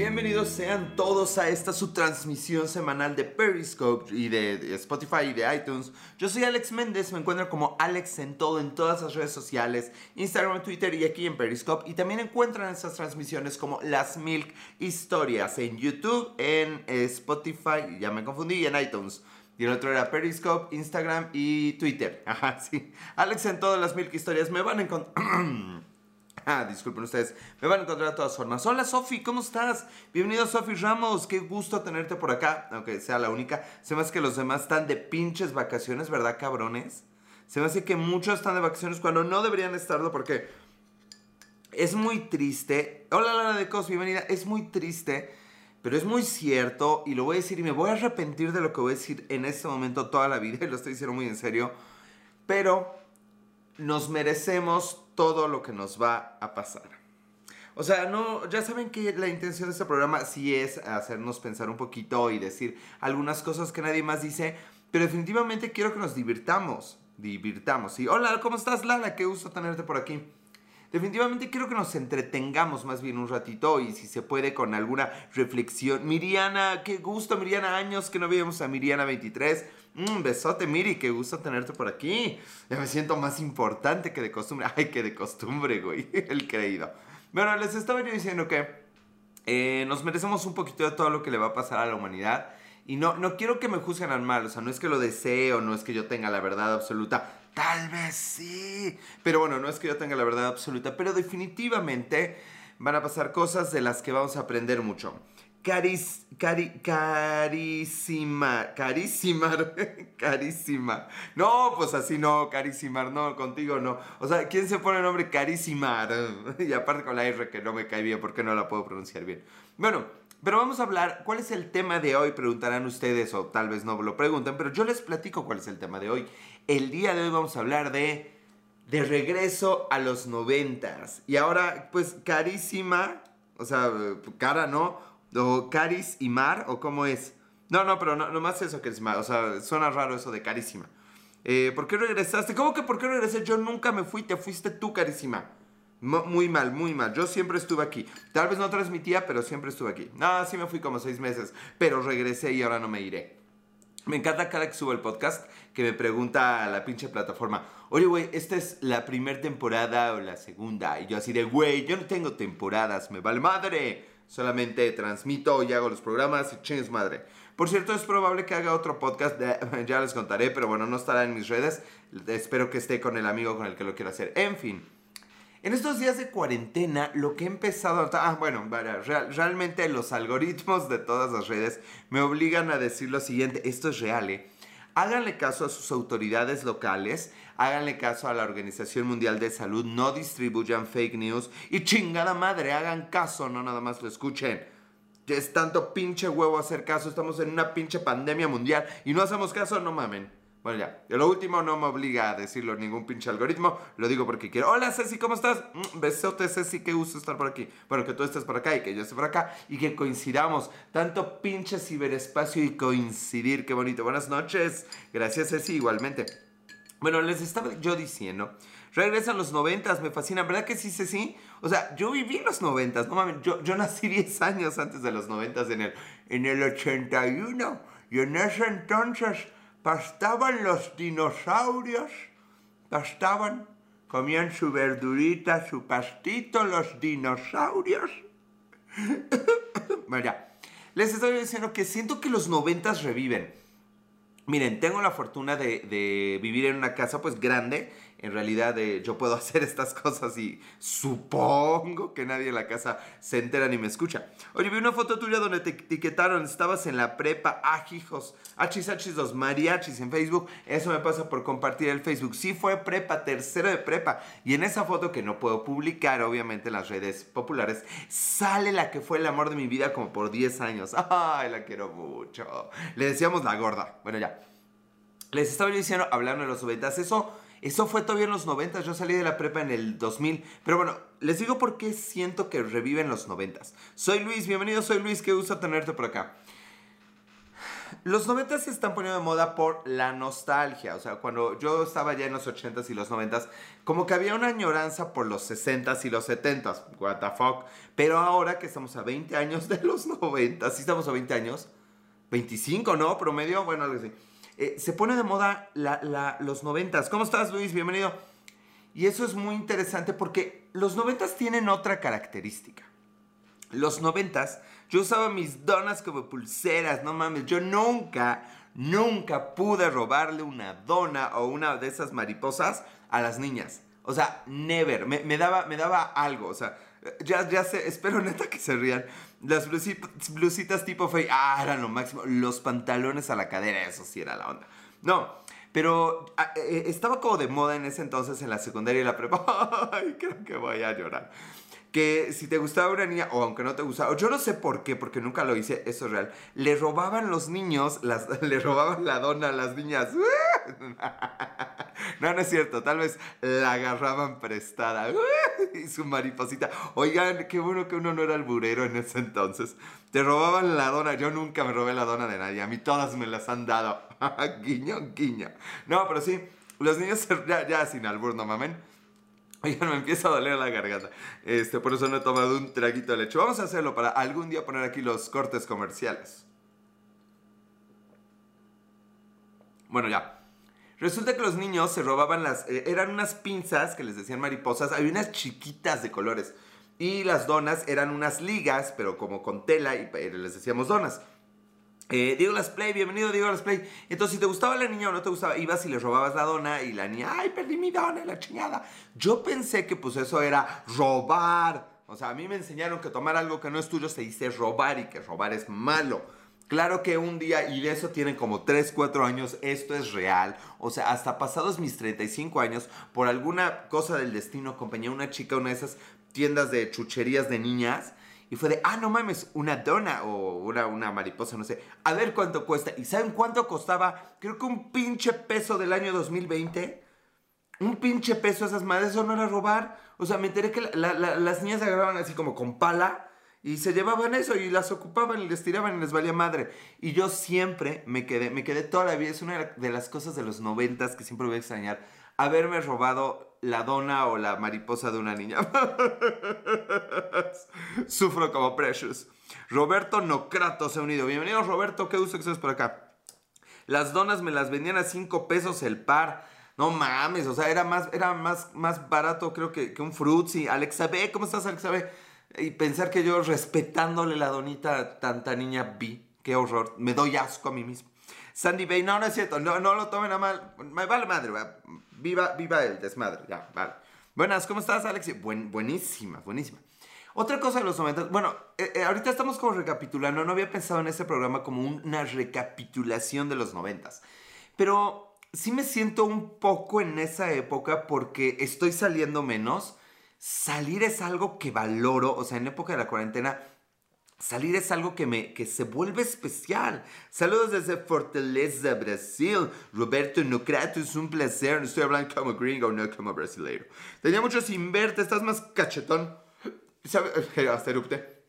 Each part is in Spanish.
Bienvenidos sean todos a esta su transmisión semanal de Periscope y de, Spotify y de iTunes. Yo soy Alex Méndez, me encuentro como Alex en todo, en todas las redes sociales, Instagram, Twitter y aquí en Periscope. Y también encuentran estas transmisiones como Las Milk Historias en YouTube, en Spotify, ya me confundí, y en iTunes. Y el otro era Periscope, Instagram y Twitter. Ajá, sí. Alex en todas las Milk Historias me van a encontrar... Ah, disculpen ustedes, me van a encontrar de todas formas. Hola Sofi, ¿cómo estás? Bienvenido Sofi Ramos, qué gusto tenerte por acá, aunque sea la única. Se me hace que los demás están de pinches vacaciones, ¿verdad, cabrones? Se me hace que muchos están de vacaciones cuando no deberían estarlo porque es muy triste. Hola Lara de Cos, bienvenida. Es muy triste, pero es muy cierto y lo voy a decir y me voy a arrepentir de lo que voy a decir en este momento toda la vida y lo estoy diciendo muy en serio. Pero nos merecemos todo lo que nos va a pasar. O sea, no, ya saben que la intención de este programa sí es hacernos pensar un poquito y decir algunas cosas que nadie más dice, pero definitivamente quiero que nos divirtamos, divirtamos. Y hola, ¿cómo estás, Lala? Qué gusto tenerte por aquí. Definitivamente quiero que nos entretengamos más bien un ratito y si se puede con alguna reflexión. Miriana, qué gusto, Miriana, años que no veíamos a Miriana 23. Un besote, Miri, qué gusto tenerte por aquí. Ya me siento más importante que de costumbre. Ay, que de costumbre, güey. El creído. Bueno, les estaba yo diciendo que eh, nos merecemos un poquito de todo lo que le va a pasar a la humanidad. Y no, no quiero que me juzguen al mal. O sea, no es que lo desee o no es que yo tenga la verdad absoluta. Tal vez sí. Pero bueno, no es que yo tenga la verdad absoluta. Pero definitivamente van a pasar cosas de las que vamos a aprender mucho. Caris, cari, carísima, carísima, carísima. No, pues así no, carísimar, no, contigo no. O sea, ¿quién se pone el nombre carísimar? Y aparte con la R que no me cae bien porque no la puedo pronunciar bien. Bueno, pero vamos a hablar, ¿cuál es el tema de hoy? Preguntarán ustedes o tal vez no lo pregunten, pero yo les platico cuál es el tema de hoy. El día de hoy vamos a hablar de, de regreso a los noventas. Y ahora, pues carísima, o sea, cara no o Caris y Mar, o cómo es. No, no, pero no, más eso Mar. O sea, suena raro eso de carísima. Eh, ¿Por qué regresaste? ¿Cómo que por qué regresé? Yo nunca me fui, te fuiste tú, carísima. muy mal, muy mal. Yo siempre estuve aquí. Tal vez no transmitía, pero siempre estuve aquí. No, sí me fui como seis meses, pero regresé y ahora no me iré. Me encanta cada que subo el podcast que me pregunta a la pinche plataforma, oye, güey, ¿esta es la primera temporada o la segunda? Y yo así de, güey, yo no tengo temporadas, me vale madre. Solamente transmito y hago los programas y chingues madre. Por cierto, es probable que haga otro podcast, ya les contaré, pero bueno, no estará en mis redes. Espero que esté con el amigo con el que lo quiero hacer. En fin. En estos días de cuarentena, lo que he empezado a... Ah, bueno, realmente los algoritmos de todas las redes me obligan a decir lo siguiente, esto es real, ¿eh? Háganle caso a sus autoridades locales, háganle caso a la Organización Mundial de Salud, no distribuyan fake news y chingada madre, hagan caso, no nada más lo escuchen. Es tanto pinche huevo hacer caso, estamos en una pinche pandemia mundial y no hacemos caso, no mamen. Bueno, ya. lo último no me obliga a decirlo ningún pinche algoritmo. Lo digo porque quiero. Hola, Ceci, ¿cómo estás? Mm, besote, Ceci, qué gusto estar por aquí. Bueno, que tú estés por acá y que yo esté por acá y que coincidamos. Tanto pinche ciberespacio y coincidir. Qué bonito. Buenas noches. Gracias, Ceci, igualmente. Bueno, les estaba yo diciendo. Regresan los noventas, me fascina. ¿Verdad que sí, Ceci? O sea, yo viví los noventas. No mames, yo, yo nací 10 años antes de los noventas en el, en el 81. Y en ese entonces pastaban los dinosaurios, pastaban, comían su verdurita, su pastito, los dinosaurios. bueno, les estoy diciendo que siento que los noventas reviven. Miren, tengo la fortuna de, de, vivir en una casa pues grande en realidad eh, yo puedo hacer estas cosas y supongo que nadie en la casa se entera ni me escucha. Oye, vi una foto tuya donde te etiquetaron, estabas en la prepa, ajijos, hachis, dos mariachis en Facebook. Eso me pasa por compartir el Facebook. Sí fue prepa, tercero de prepa. Y en esa foto que no puedo publicar, obviamente, en las redes populares, sale la que fue el amor de mi vida como por 10 años. Ay, la quiero mucho. Le decíamos la gorda. Bueno, ya. Les estaba diciendo, hablando de los obetas, eso eso fue todavía en los 90, yo salí de la prepa en el 2000. Pero bueno, les digo por qué siento que reviven los 90. Soy Luis, bienvenido, soy Luis, qué gusto tenerte por acá. Los 90 se están poniendo de moda por la nostalgia. O sea, cuando yo estaba ya en los 80s y los 90s, como que había una añoranza por los 60s y los 70s. What the fuck. Pero ahora que estamos a 20 años de los 90, ¿sí estamos a 20 años? 25, ¿no? Promedio, bueno, algo así. Eh, se pone de moda los 90s. ¿Cómo estás, Luis? Bienvenido. Y eso es muy interesante porque los 90s tienen otra característica. Los 90s yo usaba mis donas como pulseras, no mames. Yo nunca, nunca pude robarle una dona o una de esas mariposas a las niñas. O sea, never. Me, daba, me daba algo. O sea, ya, ya sé, espero neta que se rían. Las blusitas, tipo fey, ah, eran lo máximo. Los pantalones a la cadera, eso sí era la onda. No, pero ah, eh, eh, estaba como de moda en ese entonces en la secundaria y la prepa. Ay, creo que voy a llorar que si te gustaba una niña, o aunque no te gustaba, yo no sé por qué, porque nunca lo hice, eso es real, le robaban los niños, las, le robaban la dona a las niñas. No, no es cierto, tal vez la agarraban prestada. Y su mariposita. Oigan, qué bueno que uno no era el burero en ese entonces. Te robaban la dona, yo nunca me robé la dona de nadie, a mí todas me las han dado. guiño, guiño. No, pero sí, los niños ya, ya sin albur, no mamen Oigan, me empieza a doler la garganta. Este, por eso no he tomado un traguito de leche. Vamos a hacerlo para algún día poner aquí los cortes comerciales. Bueno, ya. Resulta que los niños se robaban las... Eh, eran unas pinzas que les decían mariposas. Había unas chiquitas de colores. Y las donas eran unas ligas, pero como con tela y les decíamos donas. Eh, Diego Las Play, bienvenido Diego Las Play. Entonces, si te gustaba la niña o no te gustaba, ibas y le robabas la dona y la niña, ay, perdí mi dona, la chingada. Yo pensé que pues eso era robar. O sea, a mí me enseñaron que tomar algo que no es tuyo se dice robar y que robar es malo. Claro que un día, y de eso tienen como 3, 4 años, esto es real. O sea, hasta pasados mis 35 años, por alguna cosa del destino, acompañé a una chica a una de esas tiendas de chucherías de niñas y fue de, ah, no mames, una dona o una, una mariposa, no sé. A ver cuánto cuesta. ¿Y saben cuánto costaba? Creo que un pinche peso del año 2020. Un pinche peso esas madres, eso no era robar. O sea, me enteré que las niñas agarraban así como con pala y se llevaban eso y las ocupaban y les tiraban y les valía madre. Y yo siempre me quedé, me quedé toda la vida. Es una de las cosas de los noventas que siempre voy a extrañar. Haberme robado la dona o la mariposa de una niña. Sufro como Precious. Roberto Nocrato se ha unido. Bienvenido Roberto, qué gusto que estés por acá. Las donas me las vendían a 5 pesos el par. No mames, o sea, era más, era más, más barato creo que, que un Fruitsy. Alexa B, ¿cómo estás Alexa? Y pensar que yo respetándole la donita a tanta niña vi. Qué horror. Me doy asco a mí mismo. Sandy Bay, no, no es cierto. No, no lo tomen a mal. Me vale madre. Viva, viva el desmadre, ya, vale. Buenas, ¿cómo estás, Alex? Buen, buenísima, buenísima. Otra cosa de los 90, bueno, eh, eh, ahorita estamos como recapitulando, no había pensado en este programa como una recapitulación de los 90, pero sí me siento un poco en esa época porque estoy saliendo menos. Salir es algo que valoro, o sea, en época de la cuarentena Salir es algo que, me, que se vuelve especial. Saludos desde Fortaleza, Brasil. Roberto Nocrato, es un placer. No estoy hablando como gringo, no como brasileiro. Tenía mucho sin verte, estás más cachetón. Hasta erupte.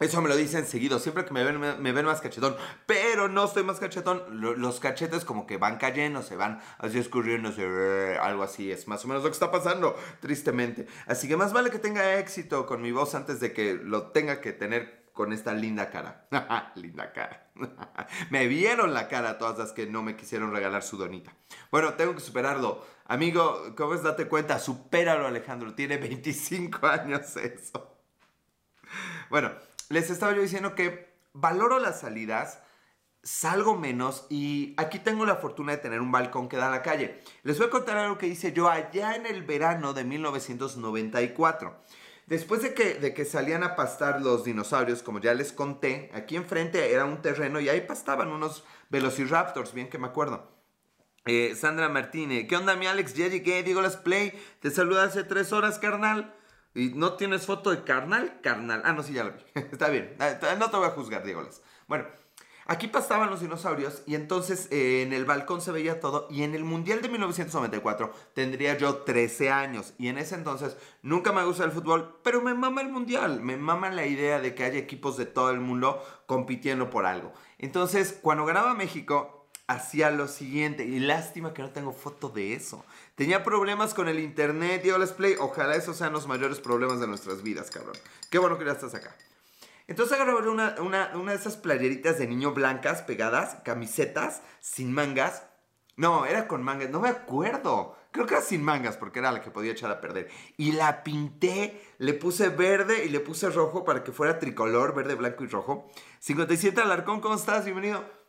Eso me lo dicen seguido, siempre que me ven, me, ven más cachetón. Pero no estoy más cachetón. Los cachetes como que van cayendo, se van así escurriéndose. Algo así es más o menos lo que está pasando, tristemente. Así que más vale que tenga éxito con mi voz antes de que lo tenga que tener con esta linda cara. linda cara. me vieron la cara todas las que no me quisieron regalar su donita. Bueno, tengo que superarlo. Amigo, ¿cómo es? Date cuenta, supéralo Alejandro. Tiene 25 años eso. Bueno, les estaba yo diciendo que valoro las salidas salgo menos y aquí tengo la fortuna de tener un balcón que da a la calle. Les voy a contar algo que hice yo allá en el verano de 1994. Después de que, de que salían a pastar los dinosaurios, como ya les conté, aquí enfrente era un terreno y ahí pastaban unos velociraptors, bien que me acuerdo. Eh, Sandra Martínez, ¿qué onda mi Alex? Ya llegué, digo las play, te saluda hace tres horas, carnal. ¿Y no tienes foto de carnal? Carnal. Ah, no, sí, ya lo vi. Está bien. Ah, no te voy a juzgar, Diego. Bueno, Aquí pasaban los dinosaurios y entonces eh, en el balcón se veía todo y en el Mundial de 1994 tendría yo 13 años y en ese entonces nunca me gusta el fútbol, pero me mama el Mundial, me mama la idea de que haya equipos de todo el mundo compitiendo por algo. Entonces cuando ganaba México hacía lo siguiente y lástima que no tengo foto de eso. Tenía problemas con el internet y les play, ojalá esos sean los mayores problemas de nuestras vidas, cabrón. Qué bueno que ya estás acá. Entonces agarré una, una, una de esas playeritas de niño blancas pegadas, camisetas, sin mangas. No, era con mangas, no me acuerdo. Creo que era sin mangas porque era la que podía echar a perder. Y la pinté, le puse verde y le puse rojo para que fuera tricolor, verde, blanco y rojo. 57 Alarcón, ¿cómo estás? Bienvenido.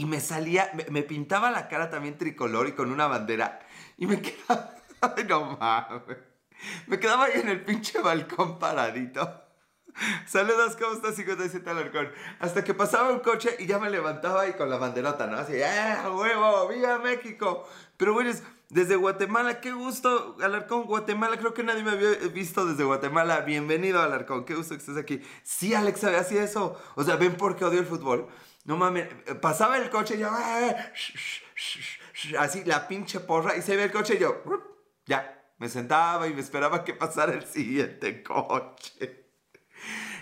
Y me salía, me, me pintaba la cara también tricolor y con una bandera. Y me quedaba, ay no mames. Me quedaba ahí en el pinche balcón paradito. Saludos, ¿cómo estás, 57 Alarcón? Hasta que pasaba un coche y ya me levantaba y con la banderota, ¿no? Así, ¡eh, huevo! ¡Viva México! Pero, bueno, desde Guatemala, qué gusto, Alarcón, Guatemala. Creo que nadie me había visto desde Guatemala. Bienvenido, Alarcón, qué gusto que estés aquí. Sí, Alex, así eso. O sea, ven por qué odio el fútbol. No mames, pasaba el coche y yo, ¡eh! así la pinche porra, y se ve el coche y yo, ya. Me sentaba y me esperaba que pasara el siguiente coche.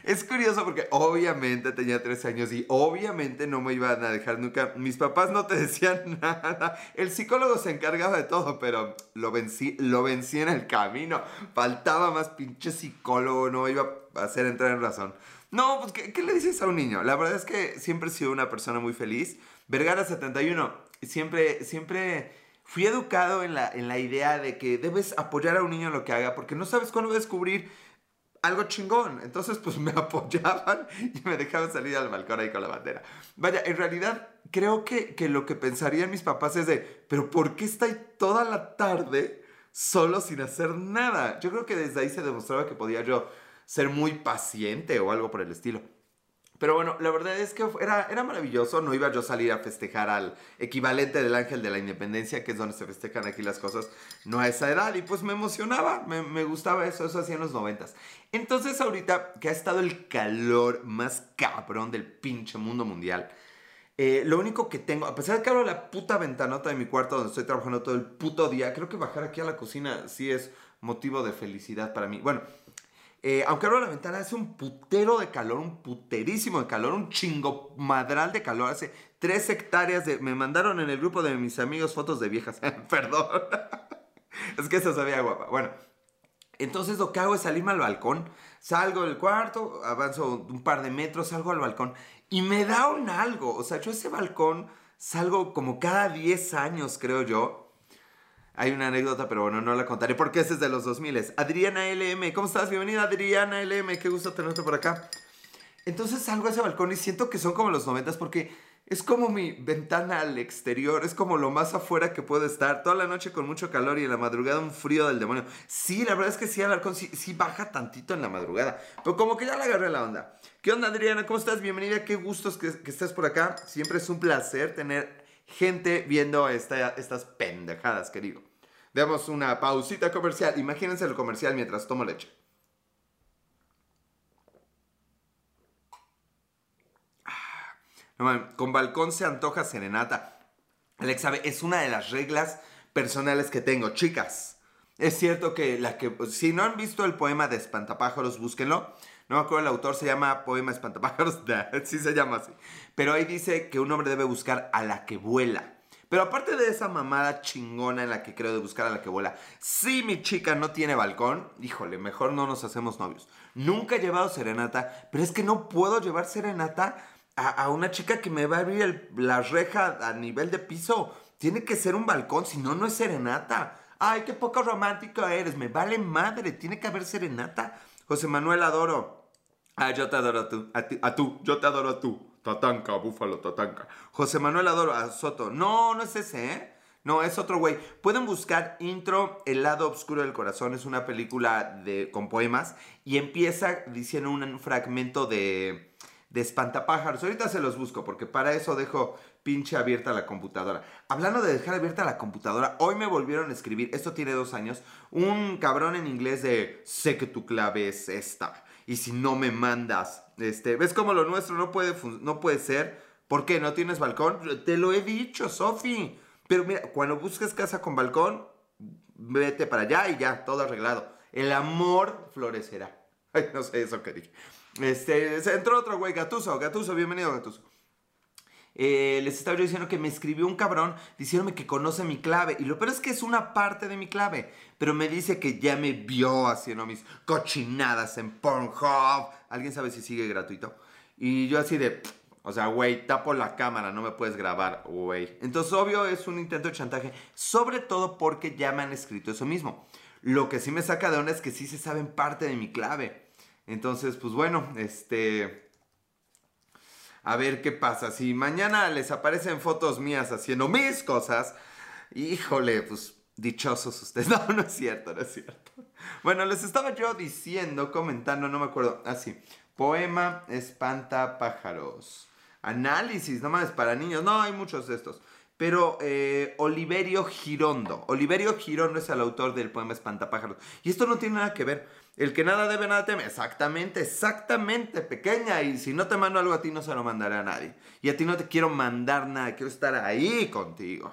Es curioso porque obviamente tenía tres años y obviamente no me iban a dejar nunca. Mis papás no te decían nada. El psicólogo se encargaba de todo, pero lo vencí, lo vencí en el camino. Faltaba más pinche psicólogo, no iba a hacer entrar en razón. No, pues ¿qué, ¿qué, le dices a un niño? La verdad es que siempre he sido una persona muy feliz. Vergara 71, siempre, siempre fui educado en la, en la idea de que debes apoyar a un niño en lo que haga porque no sabes cuándo va a descubrir algo chingón. Entonces, pues me apoyaban y me dejaban salir al balcón ahí con la bandera. Vaya, en realidad creo que, que lo que pensarían mis papás es de, pero ¿por qué está toda la tarde solo sin hacer nada? Yo creo que desde ahí se demostraba que podía yo ser muy paciente o algo por el estilo. Pero bueno, la verdad es que era, era maravilloso. No iba yo a salir a festejar al equivalente del Ángel de la Independencia, que es donde se festejan aquí las cosas, no a esa edad. Y pues me emocionaba, me, gustaba eso, eso hacía en los noventas. Entonces ahorita que ha estado el calor más cabrón del pinche mundo mundial, eh, lo único que tengo, a pesar de que abro la puta ventanota de mi cuarto donde estoy trabajando todo el puto día, creo que bajar aquí a la cocina sí es motivo de felicidad para mí. Bueno, eh, aunque abro la ventana, hace un putero de calor, un puterísimo de calor, un chingo madral de calor. Hace tres hectáreas de... Me mandaron en el grupo de mis amigos fotos de viejas. Perdón. es que esa sabía guapa. Bueno, entonces lo que hago es salirme al balcón. Salgo del cuarto, avanzo un par de metros, salgo al balcón y me da un algo. O sea, yo ese balcón salgo como cada 10 años, creo yo hay una anécdota, pero bueno, no la contaré porque ese es de los 2000. Adriana LM, ¿cómo estás? Bienvenida Adriana LM, qué gusto tenerte por acá. Entonces salgo a ese balcón y siento que son como los 90 porque es como mi ventana al exterior, es como lo más afuera que puedo estar. Toda la noche con mucho calor y en la madrugada un frío del demonio. Sí, la verdad es que sí, el balcón sí, sí baja tantito en la madrugada, pero como que ya le agarré la onda. ¿Qué onda Adriana? ¿Cómo estás? Bienvenida, qué gustos que, que estés por acá. Siempre es un placer tener gente viendo esta, estas pendejadas que digo. Demos una pausita comercial. Imagínense el comercial mientras tomo leche. Ah, con balcón se antoja serenata. Alex sabe, es una de las reglas personales que tengo. Chicas, es cierto que la que. Si no han visto el poema de Espantapájaros, búsquenlo. No me acuerdo el autor, se llama Poema Espantapájaros. sí se llama así. Pero ahí dice que un hombre debe buscar a la que vuela. Pero aparte de esa mamada chingona en la que creo de buscar a la que vuela, si mi chica no tiene balcón, híjole, mejor no nos hacemos novios. Nunca he llevado serenata, pero es que no puedo llevar serenata a, una chica que me va a abrir la reja a nivel de piso. Tiene que ser un balcón, si no, no es serenata. Ay, qué poco romántico eres, me vale madre, tiene que haber serenata. José Manuel adoro. Ah, yo te adoro a tú, a, ti, a tú, yo te adoro a tú. Tatanka, Búfalo Tatanka. José Manuel Adoro Soto. No, no es ese, ¿eh? No, es otro güey. Pueden buscar Intro, El lado oscuro del corazón. Es una película de, con poemas. Y empieza diciendo un fragmento de, de espantapájaros. Ahorita se los busco porque para eso dejo pinche abierta la computadora. Hablando de dejar abierta la computadora, hoy me volvieron a escribir, esto tiene dos años, un cabrón en inglés de sé que tu clave es esta y si no me mandas, este, ves cómo lo nuestro no puede, no puede ser ¿Por qué? ¿No tienes balcón? Te lo he dicho, Sofi. Pero mira, cuando busques casa con balcón, vete para allá y ya, todo arreglado. El amor florecerá. Ay, no sé eso que dije. Este, entró otro güey, Gatuso, Gatuso, bienvenido, Gatuso. Eh, les estaba yo diciendo que me escribió un cabrón diciéndome que conoce mi clave. Y lo peor es que es una parte de mi clave. Pero me dice que ya me vio haciendo mis cochinadas en Pornhub. ¿Alguien sabe si sigue gratuito? Y yo así de... O sea, güey, tapo la cámara, no me puedes grabar, güey. Entonces, obvio, es un intento de chantaje. Sobre todo porque ya me han escrito eso mismo. Lo que sí me saca de onda es que sí se saben parte de mi clave. Entonces, pues bueno, este... A ver qué pasa. Si mañana les aparecen fotos mías haciendo mis cosas, híjole, pues dichosos ustedes. No, no es cierto, no es cierto. Bueno, les estaba yo diciendo, comentando, no me acuerdo. Así, ah, poema espanta pájaros análisis, no más para niños. No, hay muchos de estos. Pero eh, Oliverio Girondo. Oliverio Girondo es el autor del poema Espantapájaros. Y esto no tiene nada que ver. El que nada debe, nada teme. Exactamente, exactamente, pequeña. Y si no te mando algo a ti, no se lo mandaré a nadie. Y a ti no te quiero mandar nada. Quiero estar ahí contigo.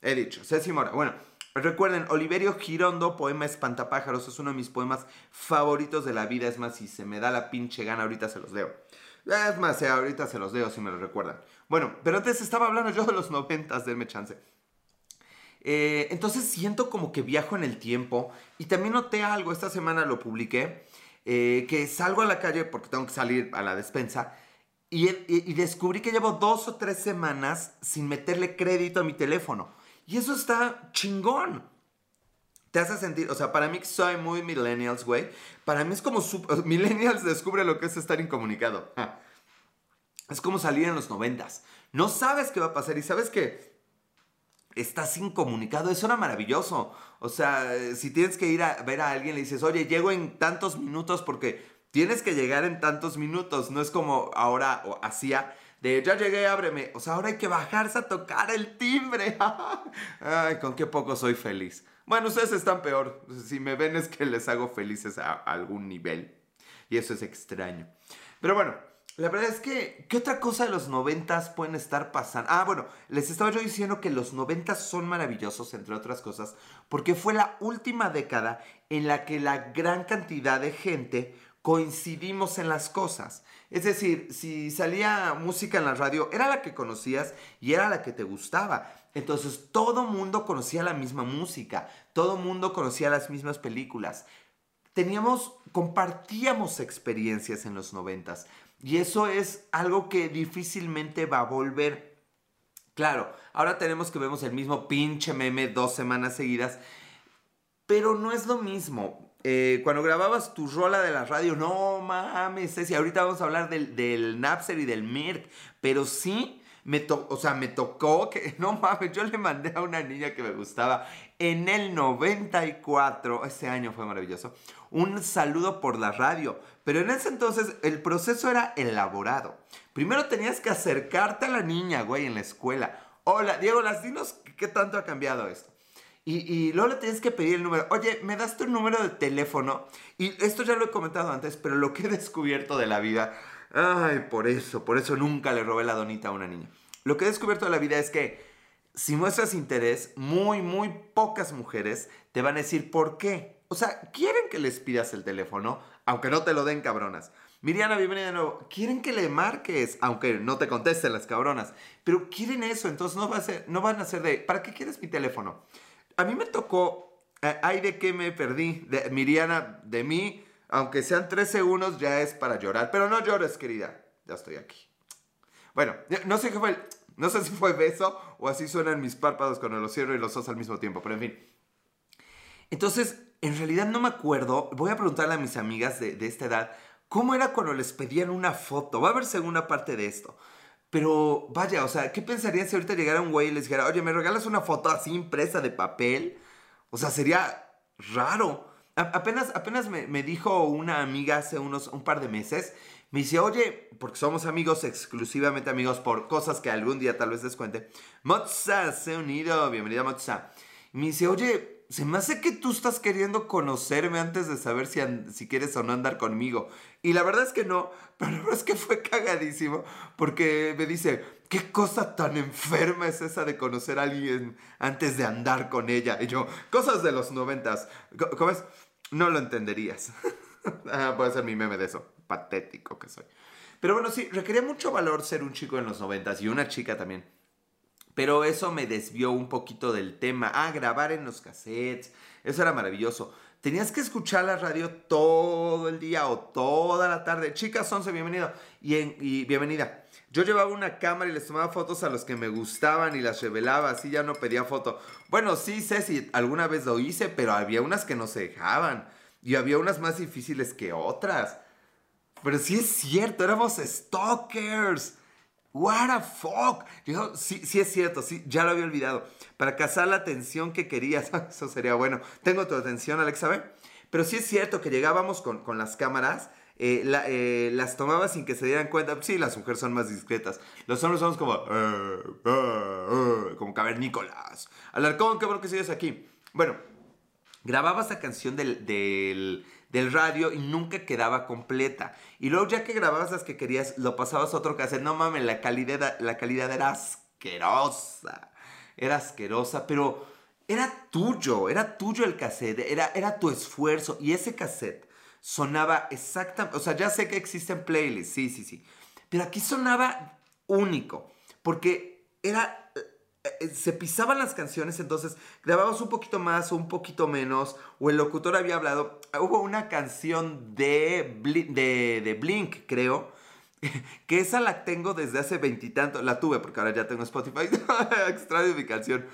He dicho. Ceci Mora. Bueno, recuerden, Oliverio Girondo, poema Espantapájaros, es uno de mis poemas favoritos de la vida. Es más, si se me da la pinche gana, ahorita se los leo. Es más, eh, ahorita se los leo si me lo recuerdan. Bueno, pero antes estaba hablando yo de los noventas, denme chance. Eh, entonces siento como que viajo en el tiempo y también noté algo, esta semana lo publiqué, eh, que salgo a la calle porque tengo que salir a la despensa y, descubrí que llevo dos o tres semanas sin meterle crédito a mi teléfono. Y eso está chingón te hace sentir, o sea, para mí que soy muy millennials, güey, para mí es como, millennials descubre lo que es estar incomunicado. Es como salir en los noventas. No sabes qué va a pasar y sabes que estás incomunicado. Eso era maravilloso. O sea, si tienes que ir a ver a alguien, le dices, oye, llego en tantos minutos porque tienes que llegar en tantos minutos. No es como ahora hacía de ya llegué, ábreme. O sea, ahora hay que bajarse a tocar el timbre. Ay, con qué poco soy feliz. Bueno, ustedes están peor. Si me ven es que les hago felices a algún nivel. Y eso es extraño. Pero bueno, la verdad es que, ¿qué otra cosa de los noventas pueden estar pasando? Ah, bueno, les estaba yo diciendo que los noventas son maravillosos, entre otras cosas, porque fue la última década en la que la gran cantidad de gente coincidimos en las cosas. Es decir, si salía música en la radio, era la que conocías y era la que te gustaba. Entonces todo mundo conocía la misma música, todo mundo conocía las mismas películas. Teníamos, compartíamos experiencias en los noventas. Y eso es algo que difícilmente va a volver. Claro, ahora tenemos que vemos el mismo pinche meme dos semanas seguidas. Pero no es lo mismo. Eh, cuando grababas tu rola de la radio, no mames, y ahorita vamos a hablar del, del Napster y del Mirk, pero sí me o sea, me tocó que, no mames, yo le mandé a una niña que me gustaba en el 94, ese año fue maravilloso, un saludo por la radio. Pero en ese entonces el proceso era elaborado. Primero tenías que acercarte a la niña, güey, en la escuela. Hola, Diego, las dinos, ¿qué tanto ha cambiado esto? Y, luego le tienes que pedir el número. Oye, ¿me das tu número de teléfono? Y esto ya lo he comentado antes, pero lo que he descubierto de la vida Ay, por eso, por eso nunca le robé la donita a una niña. Lo que he descubierto de la vida es que si muestras interés, muy, muy pocas mujeres te van a decir por qué. O sea, quieren que les pidas el teléfono, aunque no te lo den cabronas. Miriana, bienvenida de nuevo. Quieren que le marques, aunque no te contesten las cabronas. Pero quieren eso, entonces no, va a ser, no van a ser de, ¿para qué quieres mi teléfono? A mí me tocó, eh, ay de qué me perdí, Miriana, de mí, aunque sean tres segundos, ya es para llorar. Pero no llores, querida. Ya estoy aquí. Bueno, no sé qué fue No sé si fue beso o así suenan mis párpados cuando los cierro y los dos al mismo tiempo, pero en fin. Entonces, en realidad no me acuerdo. Voy a preguntarle a mis amigas de, de esta edad cómo era cuando les pedían una foto. Va a haber segunda parte de esto. Pero vaya, o sea, ¿qué pensarían si ahorita llegara un güey y les dijera, oye, ¿me regalas una foto así impresa de papel? O sea, sería raro apenas, apenas me, dijo una amiga hace unos un par de meses, me dice, oye, porque somos amigos, exclusivamente amigos, por cosas que algún día tal vez les cuente. Mozza se ha unido, bienvenida Mozza. Me dice, oye, se me hace que tú estás queriendo conocerme antes de saber si, si quieres o no andar conmigo. Y la verdad es que no, pero es que fue cagadísimo porque me dice, ¿qué cosa tan enferma es esa de conocer a alguien antes de andar con ella? Y yo, cosas de los noventas. ¿Cómo es? No lo entenderías. ah, puede ser mi meme de eso. Patético que soy. Pero bueno, sí, requería mucho valor ser un chico en los noventas y una chica también. Pero eso me desvió un poquito del tema. Ah, grabar en los cassettes. Eso era maravilloso. Tenías que escuchar la radio todo el día o toda la tarde. Chicas, once, bienvenido. Y, y bienvenida. Yo llevaba una cámara y les tomaba fotos a los que me gustaban y las revelaba, así ya no pedía foto. Bueno, sí sé si alguna vez lo hice, pero había unas que no se dejaban. Y había unas más difíciles que otras. Pero sí es cierto, éramos stalkers. What the fuck. Dijo, sí, sí es cierto, sí, ya lo había olvidado. Para cazar la atención que querías. Eso sería bueno. Tengo tu atención, Alex, ¿sabe? Pero sí es cierto que llegábamos con, con las cámaras. Eh, eh, las tomaba sin que se dieran cuenta. Sí, las mujeres son más discretas. Los hombres somos como. Uh, como cavernícolas. Alarcón, qué bueno que sigues aquí. Bueno, grababa esta canción del, del del radio y nunca quedaba completa. Y luego ya que grababas las que querías, lo pasabas a otro cassette. No mames, la calidad, la calidad era asquerosa. Era asquerosa, pero era tuyo, era tuyo el cassette, era, era tu esfuerzo. Y ese cassette sonaba exactamente, o sea, ya sé que existen playlists, sí, sí, sí. Pero aquí sonaba único, porque era se pisaban las canciones, entonces grababas un poquito más o un poquito menos, o el locutor había hablado. Hubo una canción de, Blink, de, Blink creo, que esa la tengo desde hace veintitantos, la tuve porque ahora ya tengo Spotify, extraño mi canción.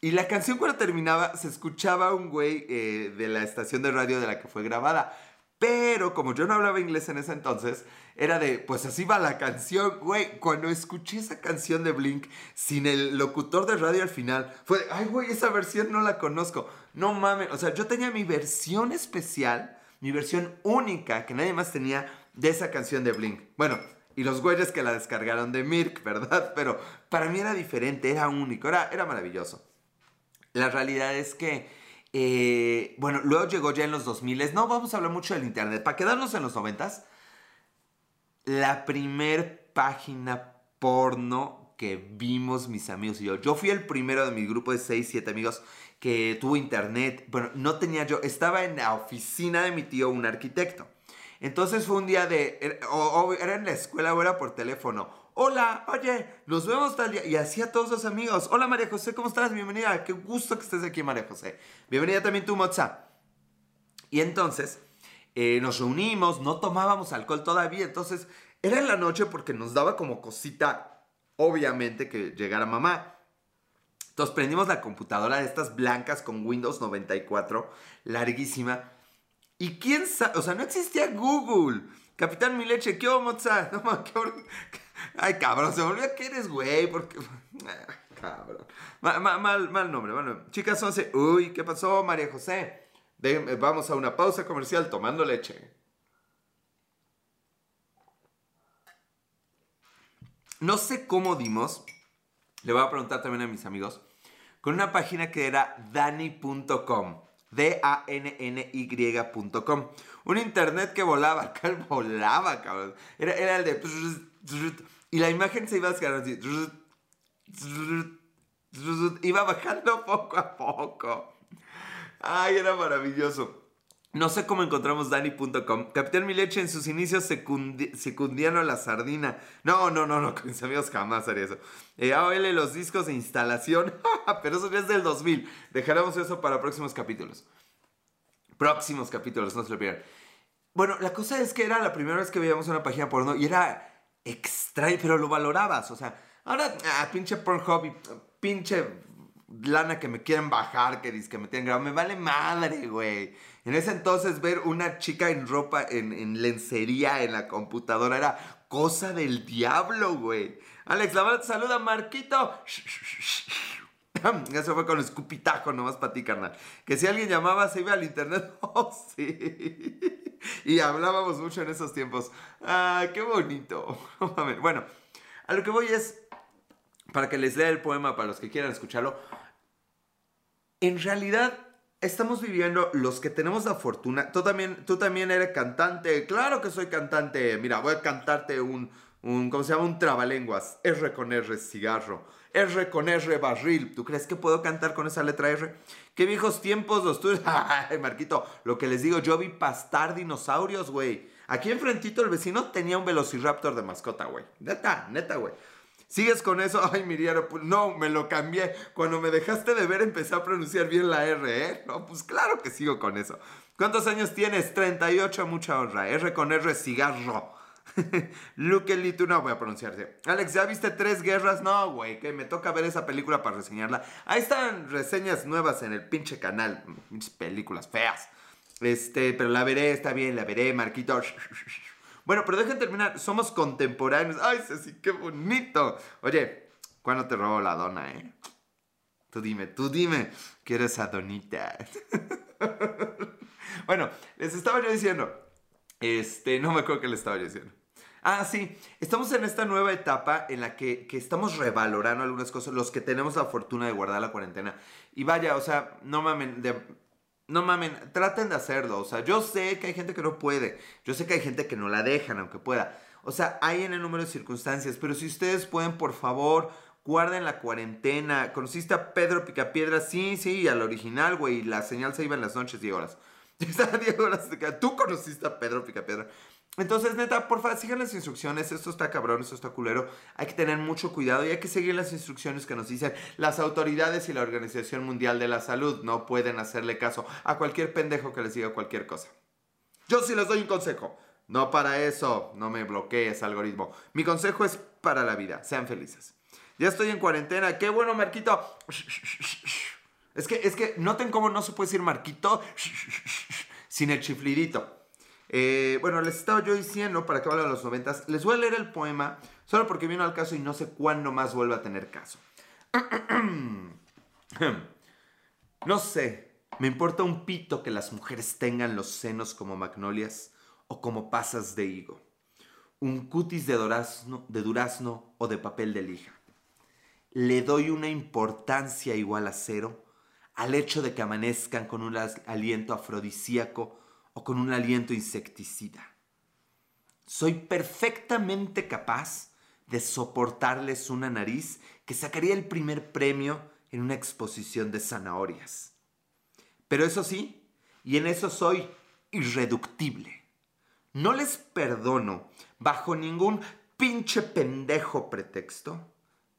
Y la canción cuando terminaba se escuchaba un güey eh, de la estación de radio de la que fue grabada. Pero como yo no hablaba inglés en ese entonces, era de, pues así va la canción, güey. Cuando escuché esa canción de Blink sin el locutor de radio al final, fue de, ay, güey, esa versión no la conozco. No mames, o sea, yo tenía mi versión especial, mi versión única que nadie más tenía de esa canción de Blink. Bueno, y los güeyes que la descargaron de Mirk, ¿verdad? Pero para mí era diferente, era único, era, era maravilloso. La realidad es que eh, bueno, luego llegó ya en los 2000. No vamos a hablar mucho del Internet. Para quedarnos en los 90, la primer página porno que vimos mis amigos y yo. Yo fui el primero de mi grupo de 6, 7 amigos que tuvo internet. Bueno, no tenía yo, estaba en la oficina de mi tío, un arquitecto. Entonces fue un día de, era en la escuela o era por teléfono hola, oye, nos vemos tal día. Y así a todos los amigos. Hola María José, ¿cómo estás? Bienvenida. Qué gusto que estés aquí, María José. Bienvenida también tú, Moza. Y entonces eh, nos reunimos, no tomábamos alcohol todavía. Entonces era en la noche porque nos daba como cosita, obviamente, que llegara mamá. Entonces prendimos la computadora de estas blancas con Windows 94, larguísima. Y quién sabe, o sea, no existía Google. Capitán Mi Leche, ¿qué onda? No, qué, Ay, cabrón, se volvió que eres güey, porque... cabrón. Mal, mal, nombre. Bueno, chicas 11. Uy, ¿qué pasó, María José? vamos a una pausa comercial tomando leche. No sé cómo dimos, le voy a preguntar también a mis amigos, con una página que era dani.com. D-A-N-N-Y.com. Un internet que volaba, acá volaba, cabrón. Era, era el de y la imagen se iba descargando así. Iba bajando poco a poco. Ay, era maravilloso. No sé cómo encontramos Dani.com. Capitán Mileche en sus inicios secundiano a la sardina. No, no, no, no, con mis amigos jamás haría eso. Eh, AOL, los discos de instalación. Pero eso ya es del 2000. Dejaremos eso para próximos capítulos. Próximos capítulos, no se lo pierdan. Bueno, la cosa es que era la primera vez que veíamos una página porno y era extraño, pero lo valorabas. O sea, ahora, ah, pinche Pornhub y pinche lana que me quieren bajar, que que me tienen grabado, me vale madre, güey. En ese entonces ver una chica en ropa, en, en lencería en la computadora era cosa del diablo, güey. Alex, la verdad te saluda, Marquito. Eso fue con escupitajo nomás para ti, carnal. Que si alguien llamaba, se iba al internet. Oh, sí. Y hablábamos mucho en esos tiempos. Ah, qué bonito. bueno, a lo que voy es, para que les lea el poema para los que quieran escucharlo. En realidad, estamos viviendo los que tenemos la fortuna. Tú también, tú también eres cantante. Claro que soy cantante. Mira, voy a cantarte un, un ¿cómo se llama? Un trabalenguas. R con R, cigarro. R con R, barril. ¿Tú crees que puedo cantar con esa letra R? Qué viejos tiempos los tuyos. Ay, Marquito, lo que les digo, yo vi pastar dinosaurios, güey. Aquí enfrentito el vecino tenía un velociraptor de mascota, güey. Neta, neta, güey. ¿Sigues con eso? Ay, Miriam, pues, no, me lo cambié. Cuando me dejaste de ver empecé a pronunciar bien la R, ¿eh? No, pues claro que sigo con eso. ¿Cuántos años tienes? 38, mucha honra. R con R, cigarro. Luke Litu, no voy a pronunciarse. Alex, ¿ya viste Tres Guerras? No, güey, que me toca ver esa película para reseñarla. Ahí están reseñas nuevas en el pinche canal. Películas feas. Este, pero la veré, está bien, la veré, Marquito. Bueno, pero dejen terminar. Somos contemporáneos. Ay, Ceci, qué bonito. Oye, ¿cuándo te robo la dona, eh? Tú dime, tú dime que eres adonita. bueno, les estaba yo diciendo. Este, no me acuerdo qué les estaba diciendo. Ah, sí, estamos en esta nueva etapa en la que, que, estamos revalorando algunas cosas, los que tenemos la fortuna de guardar la cuarentena. Y vaya, o sea, no mames, de, no mamen, traten de hacerlo. O sea, yo sé que hay gente que no puede. Yo sé que hay gente que no la dejan, aunque pueda. O sea, hay en el número de circunstancias. Pero si ustedes pueden, por favor, guarden la cuarentena. ¿Conociste a Pedro Picapiedra? Sí, sí, al original, güey. La señal se iba en las noches, Diego horas. Diego horas. Tú conociste a Pedro Picapiedra. Entonces, neta, por favor, sigan las instrucciones. Esto está cabrón, esto está culero. Hay que tener mucho cuidado y hay que seguir las instrucciones que nos dicen las autoridades y la Organización Mundial de la Salud. No pueden hacerle caso a cualquier pendejo que les diga cualquier cosa. Yo sí les doy un consejo. No para eso, no me bloquees, algoritmo. Mi consejo es para la vida. Sean felices. Ya estoy en cuarentena. Qué bueno, Marquito. Es que, es que noten cómo no se puede decir Marquito sin el chiflidito. Eh, bueno, les estaba yo diciendo, para que a los noventas, les voy a leer el poema, solo porque vino al caso y no sé cuándo más vuelva a tener caso. no sé, me importa un pito que las mujeres tengan los senos como magnolias o como pasas de higo, un cutis de durazno, de durazno o de papel de lija. Le doy una importancia igual a cero al hecho de que amanezcan con un aliento afrodisíaco o con un aliento insecticida. Soy perfectamente capaz de soportarles una nariz que sacaría el primer premio en una exposición de zanahorias. Pero eso sí, y en eso soy irreductible. No les perdono, bajo ningún pinche pendejo pretexto,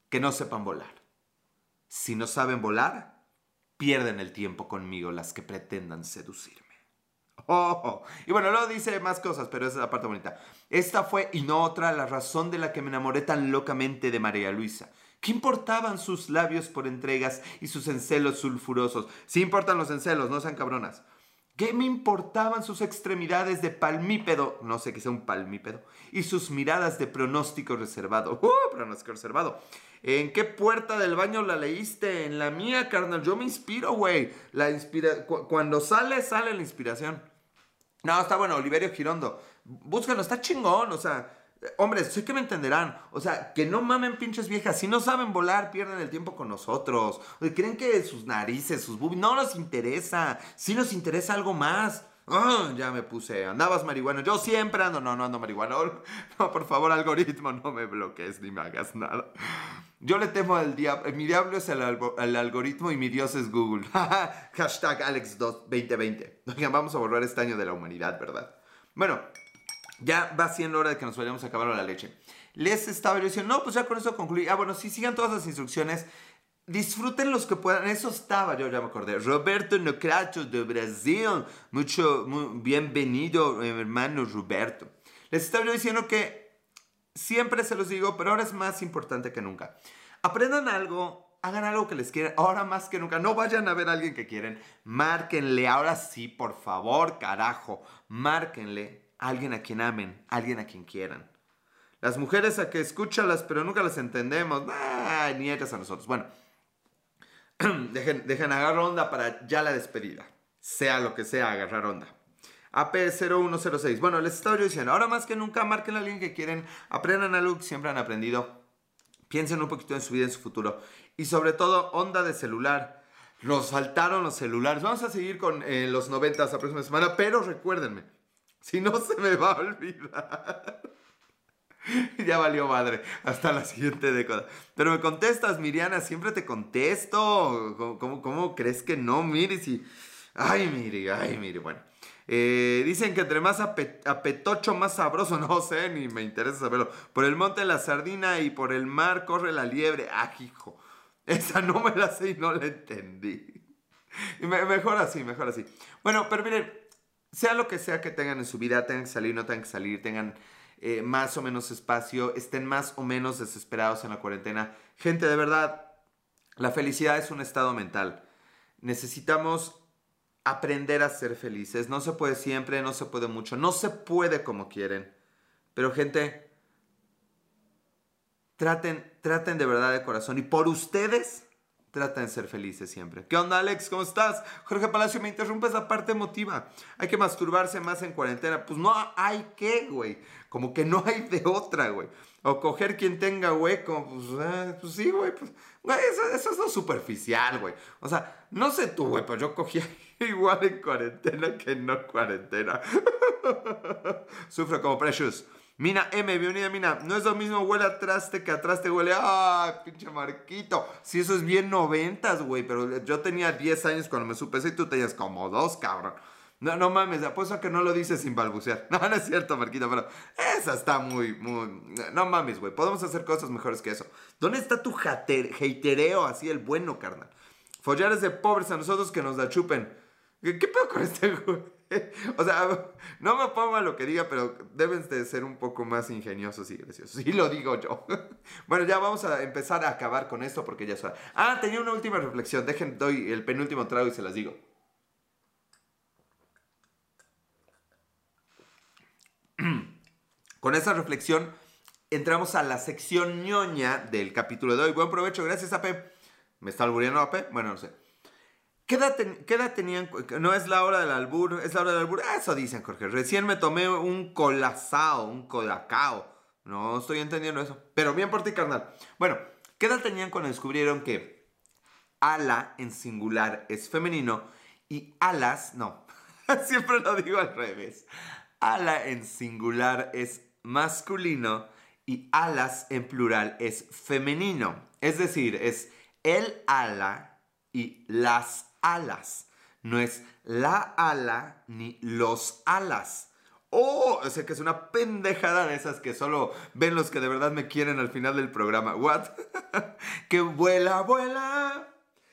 que no sepan volar. Si no saben volar, pierden el tiempo conmigo las que pretendan seducirme. Oh, y bueno, luego dice más cosas, pero esa es la parte bonita. Esta fue, y no otra, la razón de la que me enamoré tan locamente de María Luisa. ¿Qué importaban sus labios por entregas y sus encelos sulfurosos? Sí importan los encelos, no sean cabronas. ¿Qué me importaban sus extremidades de palmípedo? No sé qué sea un palmípedo. Y sus miradas de pronóstico reservado. ¡Uh! Pronóstico reservado. ¿En qué puerta del baño la leíste? En la mía, carnal. Yo me inspiro, güey. La inspira... cuando sale, sale la inspiración. No, está bueno, Oliverio Girondo. Búscalo, está chingón, o sea. Hombres, sé que me entenderán. O sea, que no mamen pinches viejas. Si no saben volar, pierden el tiempo con nosotros. Creen que sus narices, sus boobies, no nos interesa. Si nos interesa algo más. Ah, ya me puse. Andabas marihuana. Yo siempre ando. No, no ando marihuana. No, por favor, algoritmo, no me bloquees ni me hagas nada. Yo le temo al diablo. Mi diablo es el, algoritmo y mi Dios es Google. Hashtag Alex2020. Oigan, vamos a borrar este año de la humanidad, ¿verdad? Bueno, ya va siendo hora de que nos vayamos a acabar la leche. Les estaba diciendo, no, pues ya con eso concluí. Ah, bueno, sí, sigan todas las instrucciones. Disfruten los que puedan. Eso estaba, yo ya me acordé. Roberto Nocrato de Brasil. Mucho, muy bienvenido, hermano Roberto. Les estaba diciendo que Siempre se los digo, pero ahora es más importante que nunca. Aprendan algo, hagan algo que les quieran, ahora más que nunca. No vayan a ver a alguien que quieren, márquenle, ahora sí, por favor, carajo, márquenle alguien a quien amen, a alguien a quien quieran. Las mujeres a que escúchalas, pero nunca las entendemos, ni ellas a nosotros. Bueno, dejen, dejen agarrar onda para ya la despedida. Sea lo que sea, agarrar onda. AP0106. Bueno, les estaba yo diciendo, ahora más que nunca marquen la línea que quieren, aprendan algo que siempre han aprendido, piensen un poquito en su vida, en su futuro y sobre todo onda de celular. nos faltaron los celulares. Vamos a seguir con eh, los 90 la próxima semana, pero recuérdenme, si no se me va a olvidar. ya valió madre. Hasta la siguiente década. Pero me contestas, Miriana, siempre te contesto. ¿Cómo, cómo, crees que no? Mire, si. Ay, mire, ay, mire, bueno. Eh, dicen que entre más apetocho, más sabroso. No sé, ni me interesa saberlo. Por el monte la sardina y por el mar corre la liebre. Ah, hijo. Esa no me la sé y no la entendí. mejor así, mejor así. Bueno, pero miren, sea lo que sea que tengan en su vida, tengan que salir, no tengan que salir, tengan eh, más o menos espacio, estén más o menos desesperados en la cuarentena. Gente, de verdad, la felicidad es un estado mental. Necesitamos aprender a ser felices. No se puede siempre, no se puede mucho, no se puede como quieren. Pero gente, traten, traten de verdad de corazón. Y por ustedes, traten de ser felices siempre. ¿Qué onda, Alex? ¿Cómo estás? Jorge Palacio, me interrumpes la parte emotiva. Hay que masturbarse más en cuarentena. Pues no hay que, güey. Como que no hay de otra, güey. O coger quien tenga hueco. Pues, eh, pues sí, güey. Pues, eso, es lo superficial, güey. O sea, no sé tú, güey, pero yo cogía igual en cuarentena que no en cuarentena. Sufro como Precious. Mina M, bienvenida Mina. No es lo mismo huele a traste que atrás te huele. ¡Ah, pinche Marquito! Si eso es bien noventas, güey. Pero yo tenía 10 años cuando me supe eso y tú tenías como dos, cabrón. No, no mames, apuesto a que no lo dices sin balbucear. No, no es cierto, Marquito, pero esa está muy, muy... No mames, güey. Podemos hacer cosas mejores que eso. ¿Dónde está tu hatereo así, el bueno, carnal? Follares de pobres a nosotros que nos la chupen. ¿Qué, qué pedo con este güey? o sea, no me pongo a lo que diga, pero deben de ser un poco más ingeniosos y graciosos. Y lo digo yo. bueno, ya vamos a empezar a acabar con esto porque ya es hora. Ah, tenía una última reflexión. Dejen, doy el penúltimo trago y se las digo. con esa reflexión entramos a la sección ñoña del capítulo de hoy. Buen provecho, gracias, AP. ¿Me está albureando AP? Bueno, no sé. ¿Qué edad, tenían? No es la hora del albur, es la hora del albur. Eso dicen, Jorge. Recién me tomé un colazao, un colacao. No estoy entendiendo eso. Pero bien por ti, carnal. Bueno, ¿qué edad tenían cuando descubrieron que ala en singular es femenino y alas, no. Siempre lo digo al revés. Ala en singular es masculino y alas en plural es femenino. Es decir, es el ala y las alas. No es la ala ni los alas. Oh, o sea que es una pendejada de esas que solo ven los que de verdad me quieren al final del programa. ¿What? que vuela, vuela.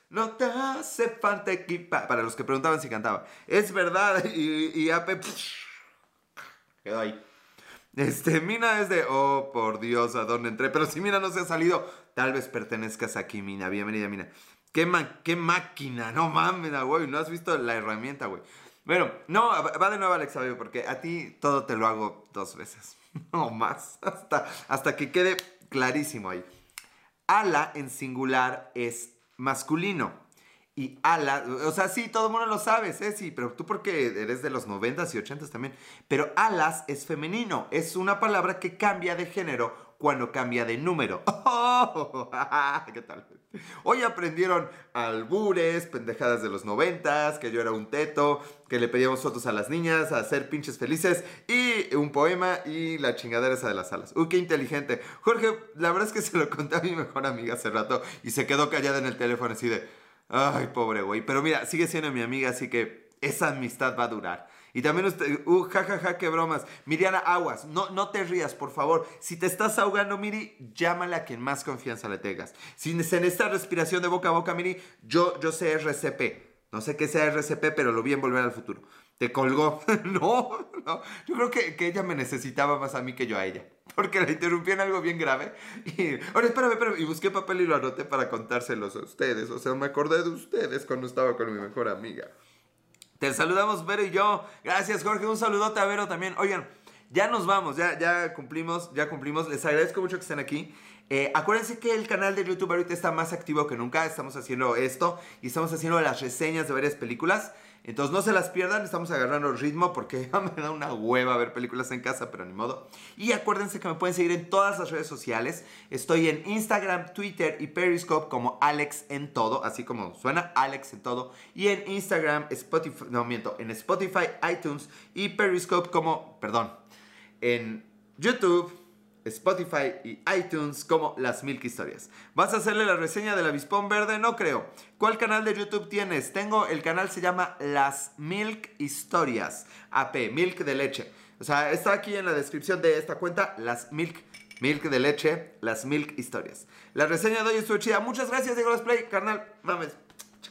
No te hace falta equipa. Para los que preguntaban si cantaba. Es verdad. Y, y Ape. Quedó ahí. Este, Mina es de. Oh, por Dios, ¿a dónde entré? Pero si Mina no se ha salido, tal vez pertenezcas aquí, Mina. Bienvenida, Mina. ¿Qué, máquina? No mames, güey. No has visto la herramienta, güey. Bueno, no, va de nuevo Alex porque a ti todo te lo hago dos veces. No más. Hasta, hasta que quede clarísimo ahí. Ala en singular es masculino. Y ala, o sea, sí, todo el mundo lo sabe, ¿eh? Sí, pero tú porque eres de los 90s y 80s también. Pero alas es femenino, es una palabra que cambia de género cuando cambia de número. Oh, ¿Qué tal? Hoy aprendieron albures, pendejadas de los noventas, que yo era un teto, que le pedíamos fotos a las niñas, a ser pinches felices, y un poema y la chingadera esa de las alas. Uy, qué inteligente. Jorge, la verdad es que se lo conté a mi mejor amiga hace rato y se quedó callada en el teléfono así de, ay, pobre güey. Pero mira, sigue siendo mi amiga, así que esa amistad va a durar. Y también usted, uh, ja, ja, qué bromas. Miriana Aguas, no, no te rías, por favor. Si te estás ahogando, Miri, llámale a quien más confianza le tengas. Si en esta respiración de boca a boca, Miri, yo, yo sé RCP. No sé qué sea RCP, pero lo vi en Volver al Futuro. Te colgó. no, no. Yo creo que, que, ella me necesitaba más a mí que yo a ella. Porque la interrumpí en algo bien grave. Ahora, espérame, espérame. Y busqué papel y lo anoté para contárselos a ustedes. O sea, me acordé de ustedes cuando estaba con mi mejor amiga. Te saludamos Vero y yo. Gracias Jorge, un saludote a Vero también. Oigan, ya nos vamos, ya, ya cumplimos, ya cumplimos. Les agradezco mucho que estén aquí. Eh, acuérdense que el canal de YouTube ahorita está más activo que nunca. Estamos haciendo esto y estamos haciendo las reseñas de varias películas. Entonces no se las pierdan, estamos agarrando ritmo porque ya me da una hueva ver películas en casa, pero ni modo. Y acuérdense que me pueden seguir en todas las redes sociales. Estoy en Instagram, Twitter y Periscope como Alex en todo, así como suena Alex en todo. Y en Instagram, Spotify, no miento, en Spotify, iTunes y Periscope como, perdón, en YouTube. Spotify y iTunes como Las Milk Historias. ¿Vas a hacerle la reseña del avispón verde? No creo. ¿Cuál canal de YouTube tienes? Tengo, el canal se llama Las Milk Historias. AP, Milk de leche. O sea, está aquí en la descripción de esta cuenta, Las Milk, Milk de leche, Las Milk Historias. La reseña de hoy estuvo chida. Muchas gracias, Diego Play, carnal. Mames,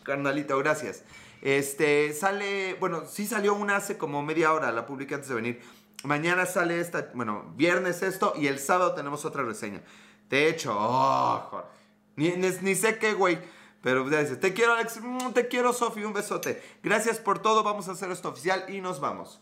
carnalito, gracias. Este, sale, bueno, sí salió una hace como media hora, la publiqué antes de venir Mañana sale esta, bueno, viernes esto y el sábado tenemos otra reseña. De hecho, oh, Jorge. Ni, sé qué, güey. Pero dice, te quiero, Alex. Mm, te quiero, Sofi. Un besote. Gracias por todo. Vamos a hacer esto oficial y nos vamos.